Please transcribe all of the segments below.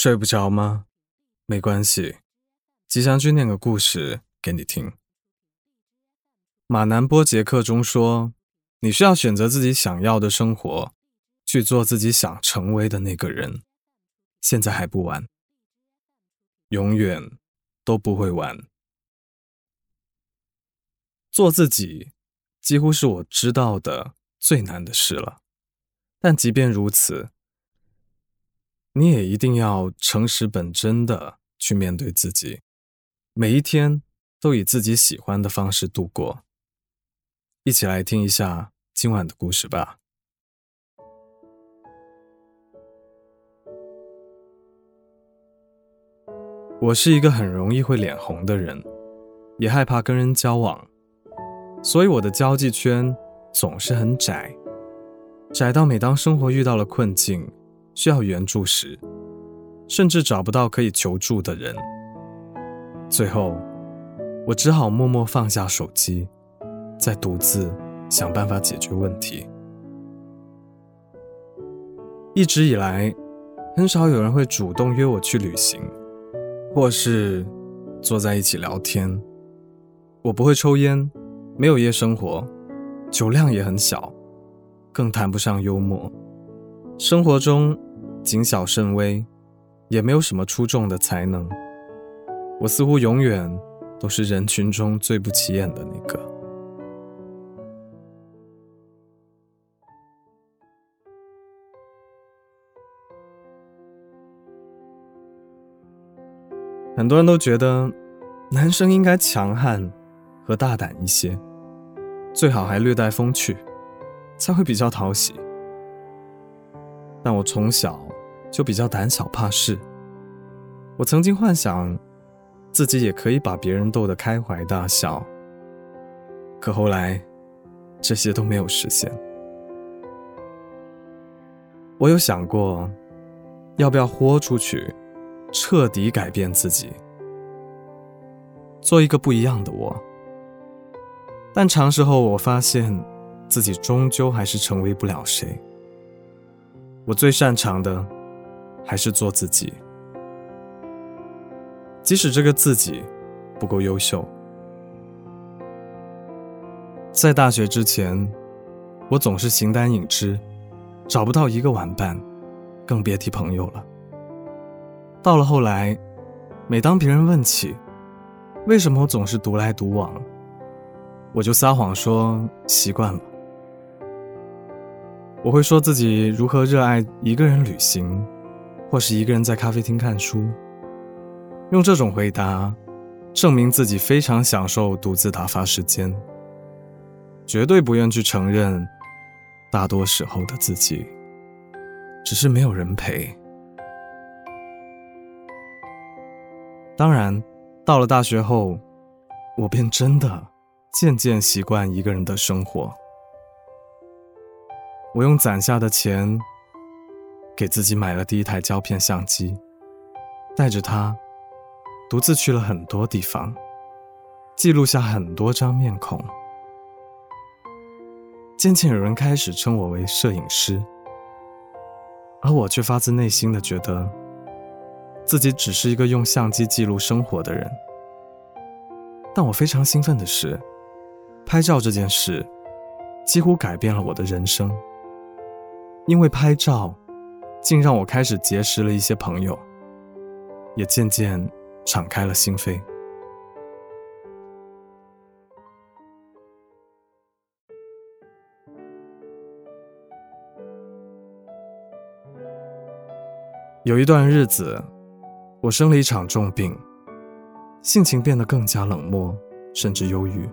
睡不着吗？没关系，吉祥君念个故事给你听。马南波杰克中说：“你需要选择自己想要的生活，去做自己想成为的那个人。现在还不晚，永远都不会晚。做自己，几乎是我知道的最难的事了。但即便如此。”你也一定要诚实本真的去面对自己，每一天都以自己喜欢的方式度过。一起来听一下今晚的故事吧。我是一个很容易会脸红的人，也害怕跟人交往，所以我的交际圈总是很窄，窄到每当生活遇到了困境。需要援助时，甚至找不到可以求助的人。最后，我只好默默放下手机，再独自想办法解决问题。一直以来，很少有人会主动约我去旅行，或是坐在一起聊天。我不会抽烟，没有夜生活，酒量也很小，更谈不上幽默。生活中。谨小慎微，也没有什么出众的才能。我似乎永远都是人群中最不起眼的那个。很多人都觉得，男生应该强悍和大胆一些，最好还略带风趣，才会比较讨喜。但我从小。就比较胆小怕事。我曾经幻想自己也可以把别人逗得开怀大笑，可后来这些都没有实现。我有想过要不要豁出去，彻底改变自己，做一个不一样的我。但尝试后，我发现自己终究还是成为不了谁。我最擅长的。还是做自己，即使这个自己不够优秀。在大学之前，我总是形单影只，找不到一个玩伴，更别提朋友了。到了后来，每当别人问起为什么我总是独来独往，我就撒谎说习惯了。我会说自己如何热爱一个人旅行。或是一个人在咖啡厅看书，用这种回答证明自己非常享受独自打发时间，绝对不愿去承认大多时候的自己只是没有人陪。当然，到了大学后，我便真的渐渐习惯一个人的生活。我用攒下的钱。给自己买了第一台胶片相机，带着它，独自去了很多地方，记录下很多张面孔。渐渐有人开始称我为摄影师，而我却发自内心的觉得，自己只是一个用相机记录生活的人。但我非常兴奋的是，拍照这件事几乎改变了我的人生，因为拍照。竟让我开始结识了一些朋友，也渐渐敞开了心扉。有一段日子，我生了一场重病，性情变得更加冷漠，甚至忧郁。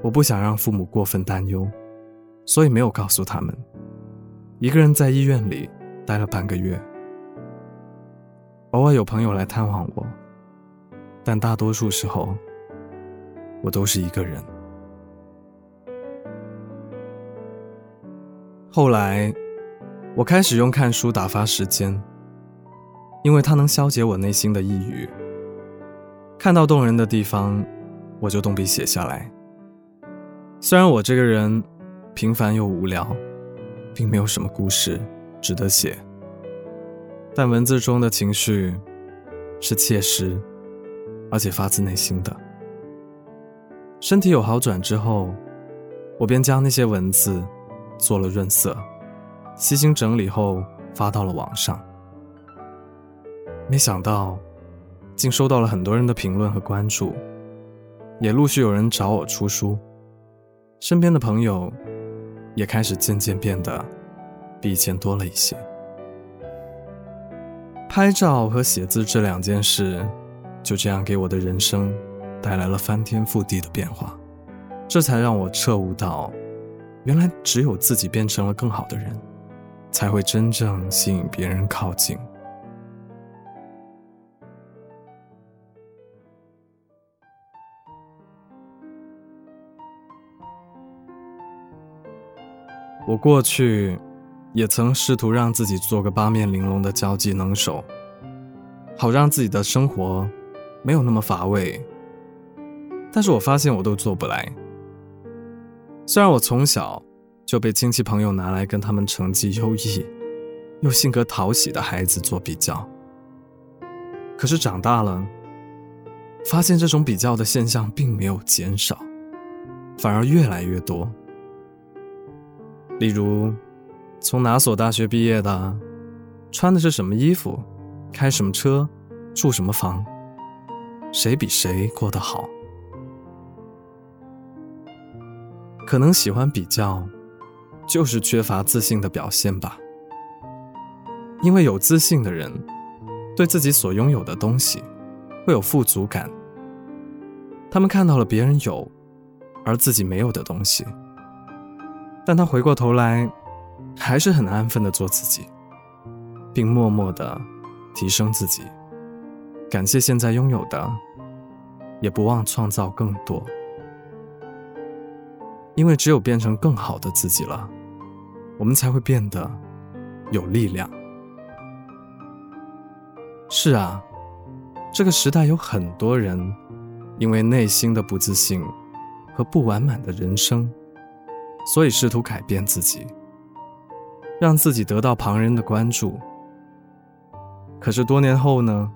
我不想让父母过分担忧，所以没有告诉他们。一个人在医院里待了半个月，偶尔有朋友来探望我，但大多数时候，我都是一个人。后来，我开始用看书打发时间，因为它能消解我内心的抑郁。看到动人的地方，我就动笔写下来。虽然我这个人平凡又无聊。并没有什么故事值得写，但文字中的情绪是切实，而且发自内心的。身体有好转之后，我便将那些文字做了润色，悉心整理后发到了网上。没想到，竟收到了很多人的评论和关注，也陆续有人找我出书，身边的朋友也开始渐渐变得比以前多了一些。拍照和写字这两件事，就这样给我的人生带来了翻天覆地的变化，这才让我彻悟到，原来只有自己变成了更好的人，才会真正吸引别人靠近。我过去也曾试图让自己做个八面玲珑的交际能手，好让自己的生活没有那么乏味。但是我发现我都做不来。虽然我从小就被亲戚朋友拿来跟他们成绩优异又性格讨喜的孩子做比较，可是长大了，发现这种比较的现象并没有减少，反而越来越多。例如，从哪所大学毕业的，穿的是什么衣服，开什么车，住什么房，谁比谁过得好？可能喜欢比较，就是缺乏自信的表现吧。因为有自信的人，对自己所拥有的东西会有富足感。他们看到了别人有，而自己没有的东西。但他回过头来，还是很安分的做自己，并默默的提升自己，感谢现在拥有的，也不忘创造更多。因为只有变成更好的自己了，我们才会变得有力量。是啊，这个时代有很多人，因为内心的不自信和不完满的人生。所以试图改变自己，让自己得到旁人的关注。可是多年后呢？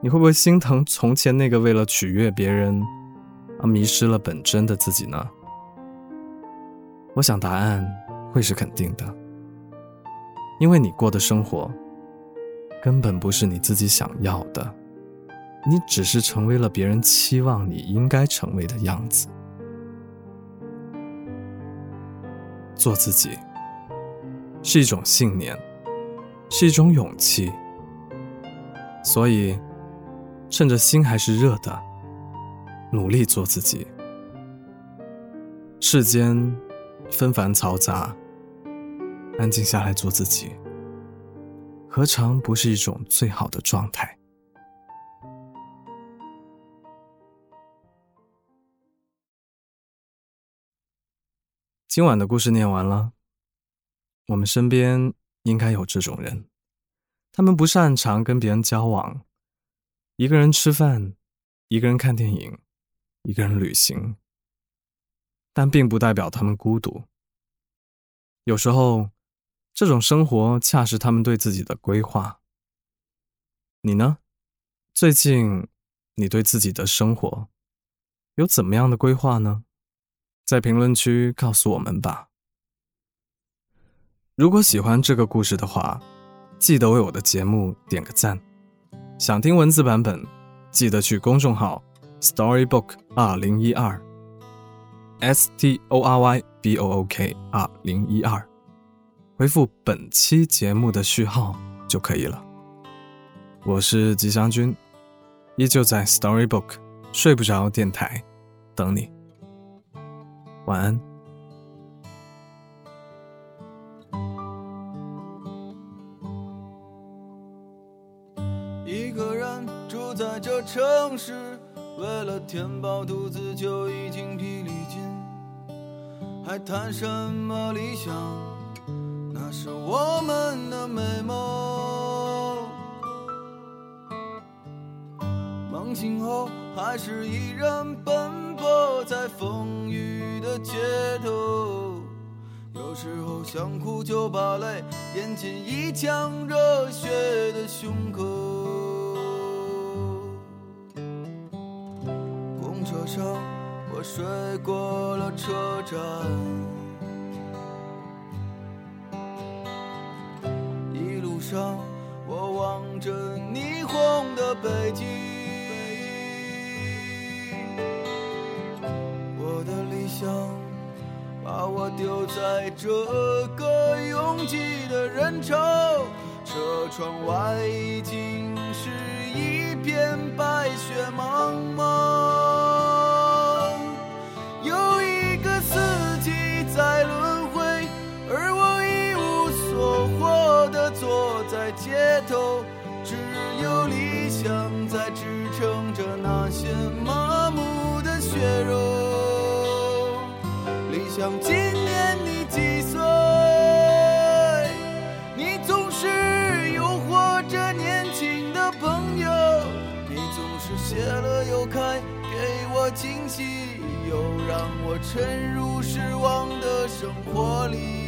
你会不会心疼从前那个为了取悦别人而迷失了本真的自己呢？我想答案会是肯定的，因为你过的生活根本不是你自己想要的，你只是成为了别人期望你应该成为的样子。做自己是一种信念，是一种勇气。所以，趁着心还是热的，努力做自己。世间纷繁嘈杂，安静下来做自己，何尝不是一种最好的状态？今晚的故事念完了。我们身边应该有这种人，他们不擅长跟别人交往，一个人吃饭，一个人看电影，一个人旅行，但并不代表他们孤独。有时候，这种生活恰是他们对自己的规划。你呢？最近，你对自己的生活有怎么样的规划呢？在评论区告诉我们吧。如果喜欢这个故事的话，记得为我的节目点个赞。想听文字版本，记得去公众号 Storybook 二零一二，S T O R Y B O O K 二零一二，回复本期节目的序号就可以了。我是吉祥君，依旧在 Storybook 睡不着电台等你。晚安。一个人住在这城市，为了填饱肚子就已经疲力尽，还谈什么理想？那是我们的美梦。梦醒后还是依然奔波在风雨的。街头，有时候想哭就把泪咽进一腔热血的胸口。公车上，我睡过了车站，一路上，我望着霓虹的北京。我丢在这个拥挤的人潮，车窗外已经是一片白雪茫茫。惊喜，又让我沉入失望的生活里。